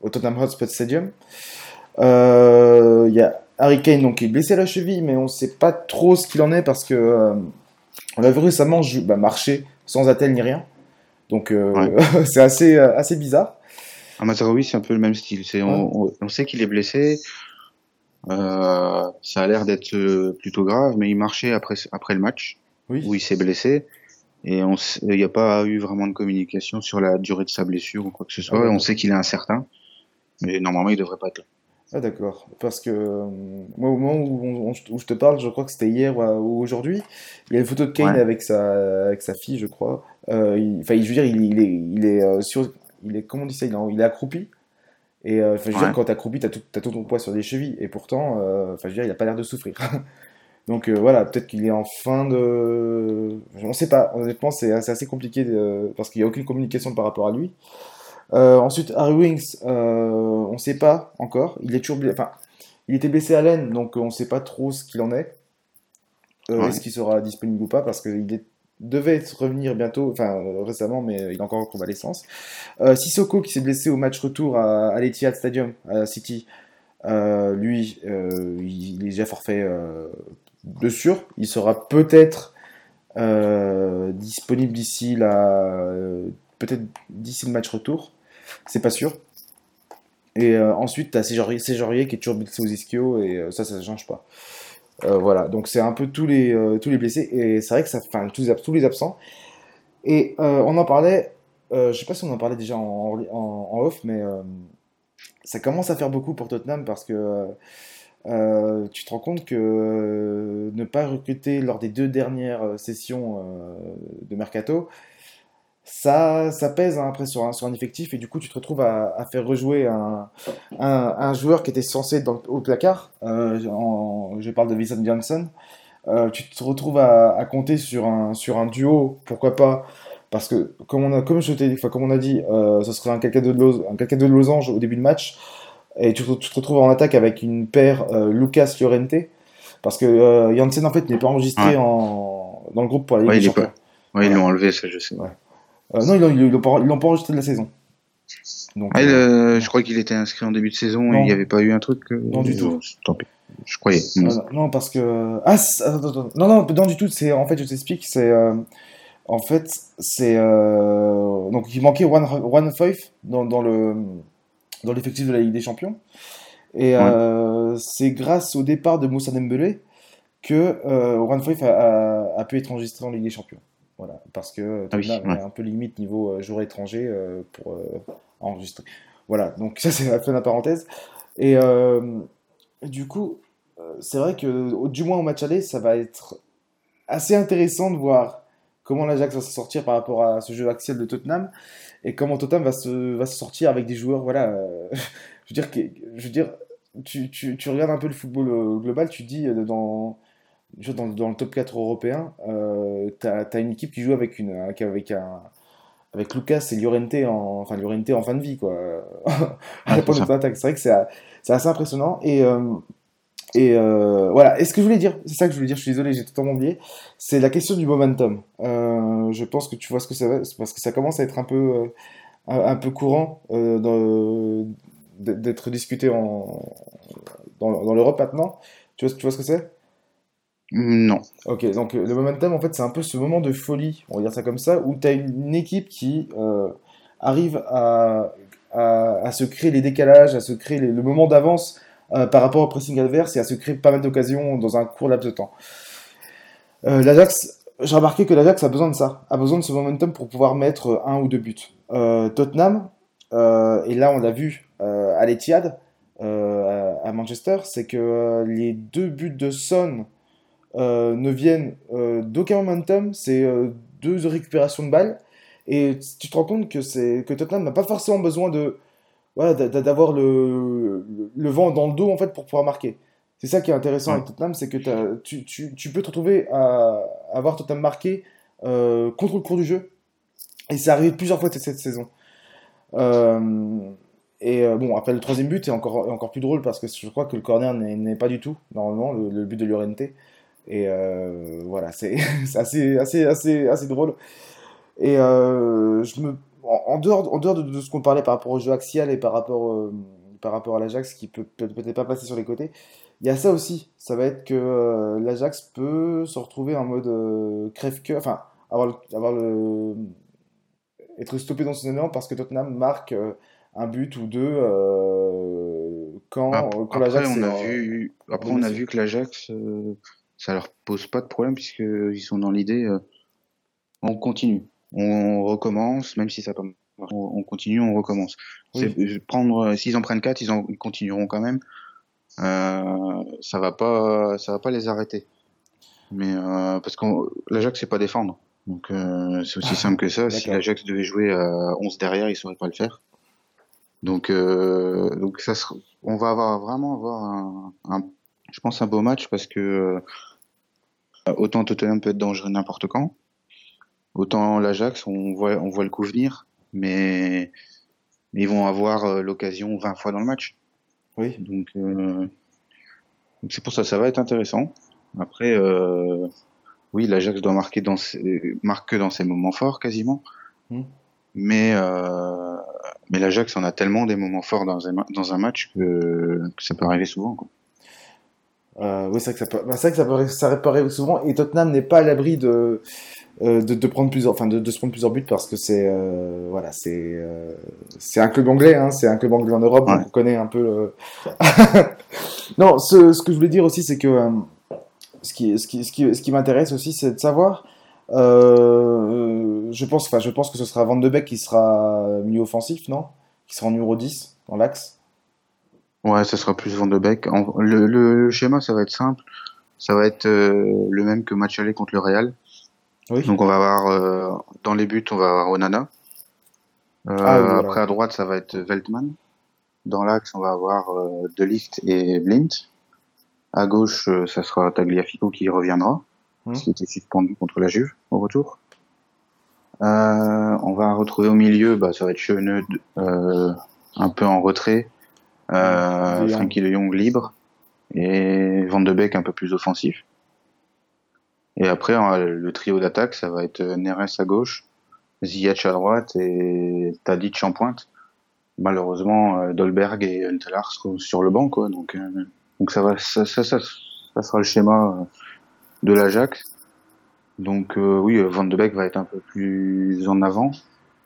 au Tottenham Hotspur Stadium. Il y a Harry Kane donc, qui est blessé à la cheville, mais on ne sait pas trop ce qu'il en est parce que On l'a vu récemment bah, marcher sans attel ni rien. Donc c'est assez, assez bizarre. Amazaraoui, c'est un peu le même style. C'est, on, on, sait qu'il est blessé. Euh, ça a l'air d'être euh, plutôt grave, mais il marchait après, après le match oui. où il s'est blessé. Et il n'y a pas eu vraiment de communication sur la durée de sa blessure ou quoi que ce soit. Ah on sait qu'il est incertain, mais normalement il devrait pas être là. Ah d'accord, parce que euh, moi au moment où, où, je te parle, je crois que c'était hier ou aujourd'hui, il y a une photo de Kane avec, sa, avec sa fille, je crois. Enfin, je veux dire, il, il est, il est sur, il est, comment on dit ça, il est, il accroupi. Et euh, je veux dire, quand t'es accroupi, t'as tout, as tout ton poids sur les chevilles. Et pourtant, euh, enfin, je veux dire, il a pas l'air de souffrir. Donc euh, voilà, peut-être qu'il est en fin de. On sait pas, honnêtement, c'est assez compliqué parce qu'il n'y a aucune communication par rapport à lui. ensuite, Harry Wings, on ne sait pas encore. Il est toujours Enfin, il était blessé à l'aine, donc on ne sait pas trop ce qu'il en est. Est-ce qu'il sera disponible ou pas Parce qu'il est devait revenir bientôt, enfin euh, récemment, mais il est encore en convalescence. Euh, Sissoko qui s'est blessé au match retour à, à l'Etihad Stadium à City, euh, lui, euh, il, est déjà forfait euh, de sûr. Il sera peut-être disponible d'ici la, peut-être d'ici le match retour. C'est pas sûr. Et ensuite, tu as Séjorier qui est toujours blessé aux ischio et ça, ça ne change pas. Euh, voilà, donc c'est un peu tous les, euh, tous les blessés, et c'est vrai que ça tous, les absents. Et euh, on en parlait, je sais pas si on en parlait déjà en, en, off, mais ça commence à faire beaucoup pour Tottenham parce que tu te rends compte que ne pas recruter lors des deux dernières sessions de mercato, ça, ça pèse hein, après sur un, effectif et du coup tu te retrouves à, faire rejouer un, joueur qui était censé être au placard. Euh, je parle de Vincent Johnson. Euh, tu te retrouves à, compter sur un, sur un duo, pourquoi pas? Parce que comme on a, comme je comme on a dit, euh, ce serait un quelqu'un de, de losange au début de match et tu, tu, te retrouves en attaque avec une paire euh, Lucas Llorente parce que euh, Janssen en fait n'est pas enregistré en, dans le groupe pour la Ligue ouais, Champions. Ouais, ils l'ont enlevé, ça je sais. Euh, non, ils l'ont pas, pas, enregistré de la saison. Donc, ah, euh, je crois qu'il était inscrit en début de saison et il n'y avait pas eu un truc. Euh, non, du tout. Tant pis. Je croyais. Non, parce que. Ah, attends, non, non, non, du tout. C'est en fait, je t'explique. C'est en fait, c'est donc il manquait One, One Five dans, dans le dans l'effectif de la Ligue des Champions. Et c'est grâce au départ de Moussa Dembélé que One Five a, a, pu être enregistré en Ligue des Champions. Voilà, parce que ah est un peu limite niveau euh, joueur étranger euh, pour euh, enregistrer. Voilà, donc ça c'est la fin de la parenthèse. Et du coup, c'est vrai que du moins au match aller, ça va être assez intéressant de voir comment l'Ajax va se sortir par rapport à ce jeu axial de Tottenham et comment Tottenham va se, va se sortir avec des joueurs. Voilà, je veux dire, je veux dire tu, tu, tu, regardes un peu le football global, tu dis dans dans, dans, le top 4 européen, euh, tu as, une équipe qui joue avec, une, avec, un, avec Lucas et Llorente en, enfin, Llorente en fin de vie. Quoi. à C'est vrai que c'est assez impressionnant. Et, euh, et euh, voilà. Et ce que je voulais dire, c'est ça que je voulais dire, je suis désolé, j'ai totalement oublié, c'est la question du momentum. Euh, je pense que tu vois ce que ça va, parce que ça commence à être un peu, euh, un, peu courant d'être discuté en, dans, dans l'Europe maintenant. Tu vois, tu vois ce que c'est? Non. Ok, donc le momentum, en fait, c'est un peu ce moment de folie, on va dire ça comme ça, où tu as une équipe qui arrive à, à, se créer les décalages, à se créer le moment d'avance euh, par rapport au pressing adverse et à se créer pas mal d'occasions dans un court laps de temps. Euh, L'Ajax, j'ai remarqué que l'Ajax a besoin de ça, a besoin de ce momentum pour pouvoir mettre un ou deux buts. Tottenham, et là on l'a vu à l'Etihad, à Manchester, c'est que les deux buts de Son euh, ne viennent euh, d'aucun momentum, c'est euh, deux récupérations de balles. Et tu te rends compte que, que Tottenham n'a pas forcément besoin de voilà, d'avoir le, le, vent dans le dos en fait pour pouvoir marquer. C'est ça qui est intéressant avec Tottenham, c'est que tu, tu, tu, peux te retrouver à, avoir Tottenham marqué contre le cours du jeu. Et ça arrive plusieurs fois cette saison. et bon, après le troisième but est encore, encore plus drôle parce que je crois que le corner n'est pas du tout, normalement, le, le but de Llorente. Et euh, voilà, c'est assez, assez, assez, assez drôle. Et euh, je me, en, dehors, en dehors de, ce qu'on parlait par rapport au jeu axial et par rapport, euh, par rapport à l'Ajax qui peut peut-être pas passer sur les côtés. Il y a ça aussi, ça va être que l'Ajax peut se retrouver en mode crève-cœur, enfin avoir le, avoir le être stoppé dans son élan parce que Tottenham marque un but ou deux quand, quand l'Ajax on a vu après on a vu que l'Ajax ça leur pose pas de problème puisqu'ils sont dans l'idée on continue on recommence, même si ça tombe. On, continue, on recommence. Prendre, euh, s'ils en prennent 4, ils, en, continueront quand même. Euh, ça va pas, ça va pas les arrêter. Mais euh, parce que l'Ajax c'est pas défendre, donc euh, c'est aussi simple que ça. si l'Ajax devait jouer à 11 derrière, ils sauraient pas le faire. Donc, euh, donc ça, on va avoir vraiment avoir un, un, je pense un beau match parce que autant Tottenham peut être dangereux n'importe quand, Autant l'Ajax, on voit, on voit le coup venir, mais, ils vont avoir euh, l'occasion 20 fois dans le match. Oui. Donc, euh, c'est pour ça, ça va être intéressant. Après, euh, oui, l'Ajax doit marquer dans ses, marque que dans ses moments forts quasiment. Hmm. Mais, mais l'Ajax en a tellement des moments forts dans un, dans un match que, ça peut arriver souvent. oui, c'est vrai que ça peut, bah, que ça peut, ça peut arriver souvent. Et Tottenham n'est pas à l'abri de, de, de, prendre plusieurs, enfin de, de, se prendre plusieurs buts parce que c'est euh, voilà, c'est euh, c'est un club anglais, hein, c'est un club anglais en Europe, donc on connaît un peu. non, ce, ce, que je voulais dire aussi, c'est que ce qui ce qui ce qui, ce qui m'intéresse aussi, c'est de savoir. je pense, enfin, je pense que ce sera Van de Beek qui sera milieu offensif, non? Qui sera en numéro 10 dans l'axe. Ouais, ce sera plus Van de Beek. Le, le, schéma, ça va être simple. Ça va être le même que match aller contre le Real. Donc on va avoir euh, dans les buts, on va avoir Onana. Euh, ah, Après à droite, ça va être Veltman. Dans l'axe, on va avoir euh, De Ligt et Blind. À gauche, ça sera Tagliafico qui reviendra, mmh. qui était suspendu contre la Juve au retour. on va retrouver au milieu, bah, ça va être Schöne un peu en retrait, euh, Frankie de Jong libre et Van de Beek un peu plus offensif. Et après, le trio d'attaque, ça va être Neres à gauche, Ziyech à droite et Tadic en pointe. Malheureusement, euh, Dolberg et Huntelaar seront sur le banc, quoi. Donc, euh, donc ça va, ça, ça, ça, ça sera le schéma euh, de l'Ajax. Donc oui, Van de Beek va être un peu plus en avant,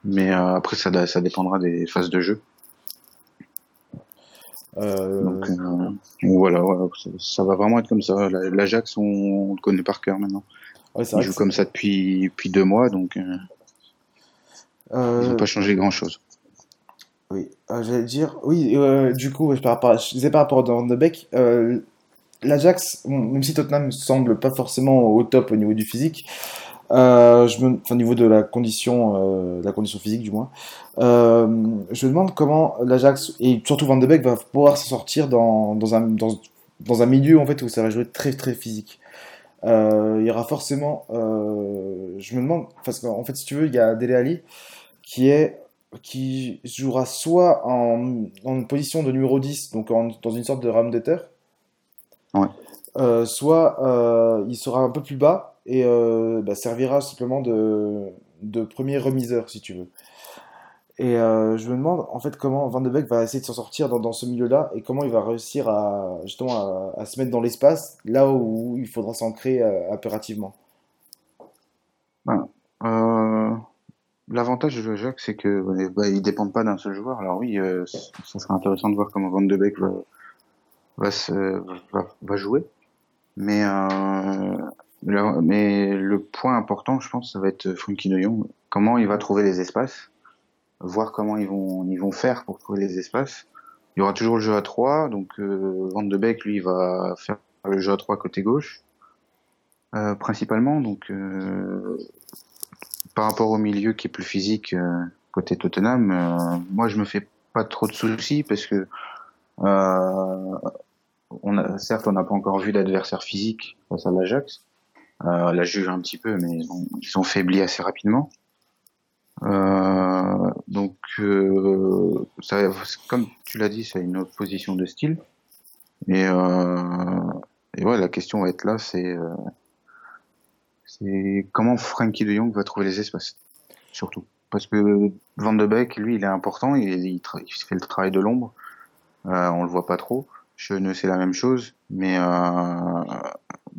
mais après ça, ça dépendra des phases de jeu. Euh... Donc, euh, voilà, ça, va vraiment être comme ça. L'Ajax, on, on, le connaît par cœur maintenant. Ouais, Il joue comme ça depuis, depuis deux mois, donc euh, euh... ils n'ont pas changé grand-chose. Oui, euh, j'allais dire, oui, du coup, je, par rapport, je disais par rapport à Van de Beek, l'Ajax, même si Tottenham semble pas forcément au top au niveau du physique, euh, je me, enfin, au niveau de la condition, euh, la condition physique du moins. Euh, je me demande comment l'Ajax et surtout Van de Beek va pouvoir se sortir dans, dans, un, dans, dans, un milieu en fait où ça va jouer très très physique. Il y aura forcément, je me demande, parce qu'en fait si tu veux, il y a Dele Ali qui est qui jouera soit en, en position de numéro 10, donc en, dans une sorte de ram ouais. euh, soit euh, il sera un peu plus bas et euh, bah, servira simplement de, de, premier remiseur, si tu veux. Et euh, je me demande en fait comment Van de Beek va essayer de s'en sortir dans, dans ce milieu-là et comment il va réussir à justement à, se mettre dans l'espace là où il faudra s'ancrer euh, impérativement. Ben, l'avantage de Jacques, c'est que bah, il dépend pas d'un seul joueur. Alors oui, ça sera intéressant de voir comment Van de Beek va, va, va jouer, mais mais le point important, je pense, ça va être Frankie de. Comment il va trouver les espaces, voir comment ils vont, ils vont faire pour trouver les espaces. Il y aura toujours le jeu à 3, donc euh, Van de Beek, lui, va faire le jeu à 3 côté gauche, euh, principalement. Donc, euh, par rapport au milieu qui est plus physique euh, côté Tottenham, euh, moi, je me fais pas trop de soucis parce que on a, certes, on n'a pas encore vu d'adversaire physique face à l'Ajax, euh, la juge un petit peu, mais ils ont faibli assez rapidement. Euh, donc, euh, comme tu l'as dit, c'est une autre position de style. Et, euh, ouais, la question va être là, c'est euh, c'est comment Frankie de Jong va trouver les espaces, surtout. Parce que Van de Beek, lui, il est important, il, fait le travail de l'ombre. Euh, on le voit pas trop. Ne sais la même chose, mais euh,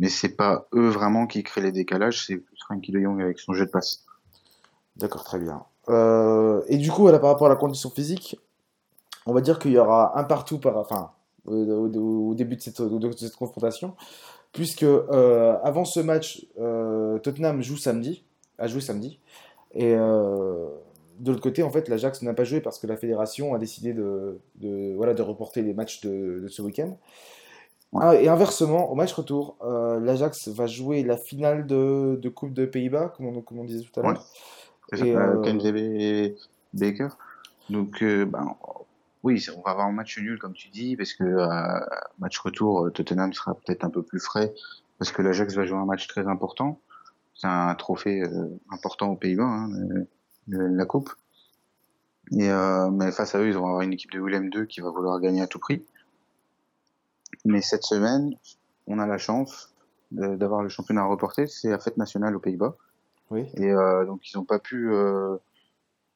mais c'est pas eux vraiment qui créent les décalages, c'est Frankie de Jong avec son jeu de passe. D'accord, très bien. Euh, et du coup, par rapport à la condition physique, on va dire qu'il y aura un partout par, au, début de cette, confrontation, puisque euh, avant ce match, euh, Tottenham joue samedi, a joué samedi, et de l'autre côté, en fait, l'Ajax n'a pas joué parce que la fédération a décidé de, voilà, de reporter les matchs de ce week-end. Ouais. Ah, et inversement, au match retour, euh, l'Ajax va jouer la finale de, de Coupe de Pays-Bas, comme on, comme on disait tout à Ouais. l'heure. C'est Et, euh, euh, Baker. Donc, euh, ben, oui, on va avoir un match nul, comme tu dis, parce que match retour, Tottenham sera peut-être un peu plus frais, parce que l'Ajax va jouer un match très important. C'est un trophée important aux Pays-Bas, hein, la Coupe. Et, mais face à eux, ils vont avoir une équipe de Willem 2 qui va vouloir gagner à tout prix. Mais cette semaine, on a la chance d'avoir le championnat reporté. C'est la fête nationale aux Pays-Bas. Oui. Et euh, donc, ils n'ont pas pu euh,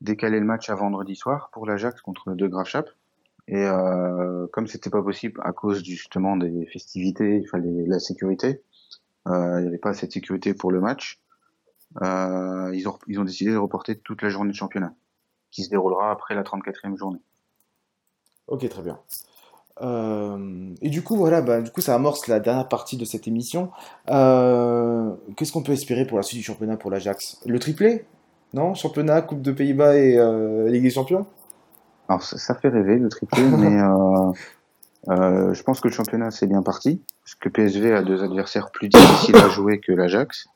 décaler le match à vendredi soir pour l'Ajax contre De Graafschap. Et euh, comme c'était pas possible à cause justement des festivités, il fallait la sécurité. Euh, il n'y avait pas assez de sécurité pour le match. Ils, ont, ils ont décidé de reporter toute la journée de championnat, qui se déroulera après la 34e journée. Ok, très bien. Euh, et du coup, voilà, bah, du coup, ça amorce la dernière partie de cette émission. Euh, qu'est-ce qu'on peut espérer pour la suite du championnat pour l'Ajax? Le triplé? Non? Championnat, Coupe de Pays-Bas et euh, Ligue des Champions? Alors ça, ça fait rêver le triplé, mais euh, je pense que le championnat c'est bien parti, parce que PSV a deux adversaires plus difficiles à jouer que l'Ajax.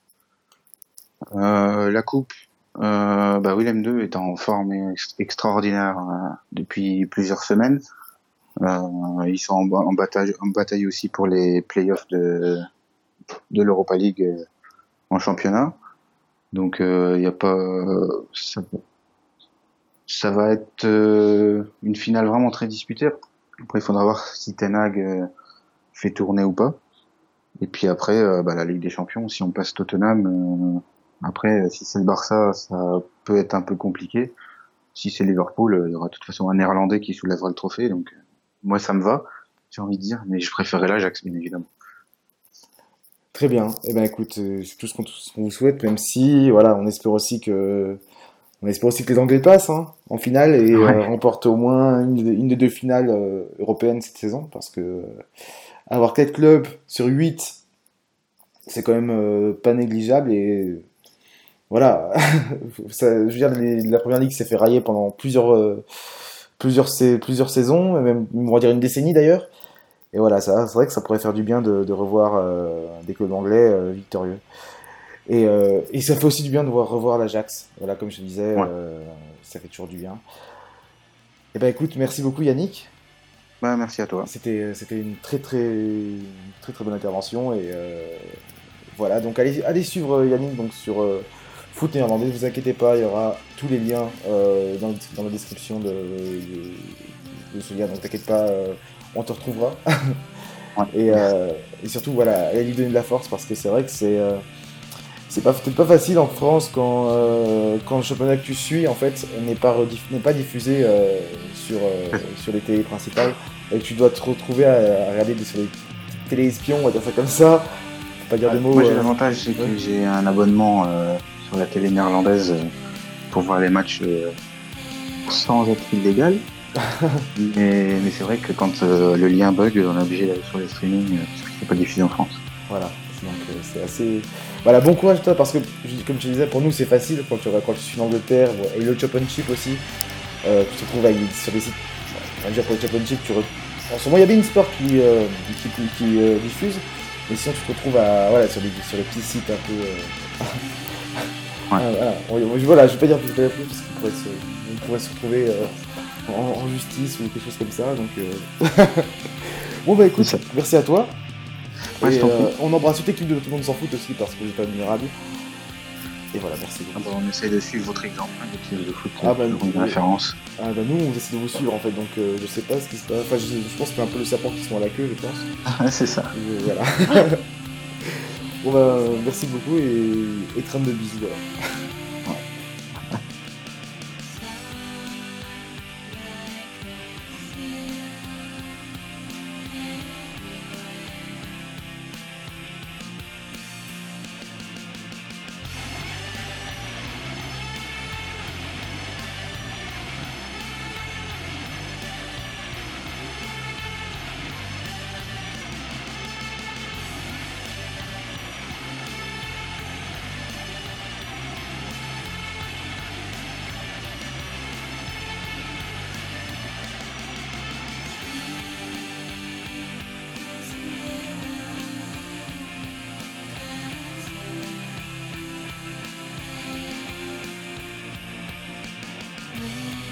Euh, la coupe, euh, bah Willem II est en forme ex- extraordinaire depuis plusieurs semaines. Euh, ils sont en, ba- en bataille, en bataille aussi pour les playoffs de, de l'Europa League euh, en championnat. Donc il y a pas ça, ça va être euh, une finale vraiment très disputée. Après, il faudra voir si Ten Hag euh, fait tourner ou pas. Et puis après, euh, bah, la Ligue des Champions, si on passe Tottenham, euh, après, si c'est le Barça, ça peut être un peu compliqué. Si c'est Liverpool, euh, il y aura de toute façon un Néerlandais qui soulèvera le trophée. Donc, euh, moi, ça me va, j'ai envie de dire, mais je préférerais l'Ajax, bien évidemment. Très bien. Eh ben, écoute, euh, c'est tout ce qu'on vous souhaite, même si, voilà, on espère aussi que, on espère aussi que les Anglais passent, hein, en finale et euh, remportent au moins une, des- une des deux finales euh, européennes cette saison, parce que euh, avoir quatre clubs sur 8, c'est quand même pas négligeable et voilà. Ça, je veux dire, les- la première ligue s'est fait railler pendant plusieurs, plusieurs, plusieurs saisons, même, on va dire une décennie d'ailleurs. Et voilà, ça, c'est vrai que ça pourrait faire du bien de, de revoir euh, des clubs anglais euh, victorieux. Et, euh, et ça fait aussi du bien de voir, revoir l'Ajax. Voilà, comme je te disais, Ouais. ça fait toujours du bien. Et ben écoute, merci beaucoup Yannick. Bah, merci à toi. C'était, c'était une très très, une très très bonne intervention. Et voilà, donc allez, allez suivre Yannick donc, sur Foot Néerlandais. Ne vous inquiétez pas, il y aura tous les liens euh, dans, dans la description de, de, de ce lien. Donc t'inquiète pas, euh, on te retrouvera. Et, euh, et surtout, voilà, allez lui donner de la force parce que c'est vrai que c'est. c'est pas, peut-être pas facile en France quand, quand le championnat que tu suis en fait n'est pas, rediff- n'est pas diffusé sur, sur les télés principales et que tu dois te retrouver à, à regarder des- sur les télé espions, on va dire ça comme ça. Faut pas dire des mots. Moi, j'ai l'avantage, c'est que ouais. j'ai un abonnement sur la télé néerlandaise euh, pour voir les matchs euh, sans être illégal. mais mais c'est vrai que quand euh, le lien bug, on est obligé d'aller sur les streamings parce que c'est pas diffusé en France. Voilà, donc euh, c'est assez. Voilà, bon courage toi parce que comme tu disais, pour nous c'est facile quand tu, quand tu suis en Angleterre et le Chip aussi. euh, tu te avec, des- sur des sites. On va dire pour le Chip, tu re- en ce moment il y a Sport qui, euh, qui, qui, diffuse, mais sinon tu te retrouves à, voilà, sur, des, sur les petits sites un peu. Euh, Ouais. voilà, je vais pas dire plus parce qu'on pourrait se, on pourrait se retrouver euh, en, en justice ou quelque chose comme ça. Donc, euh, bon bah écoute, merci à toi. Ouais, Et, euh, on embrasse toute l'équipe de Tout le monde s'en fout aussi parce que c'est pas admirable. Et voilà, merci Ah beaucoup. bah, on essaye de suivre votre exemple hein, d'équipe de foot, Ah bah, toujours une référence. Ah bah nous on essaie de vous suivre en fait, donc euh, je sais pas ce qui se passe. Enfin, je, je pense que c'est un peu le serpent qui se met à la queue, je pense. c'est ça. Et voilà. bon bah merci beaucoup et, et train de bisous alors. Bye.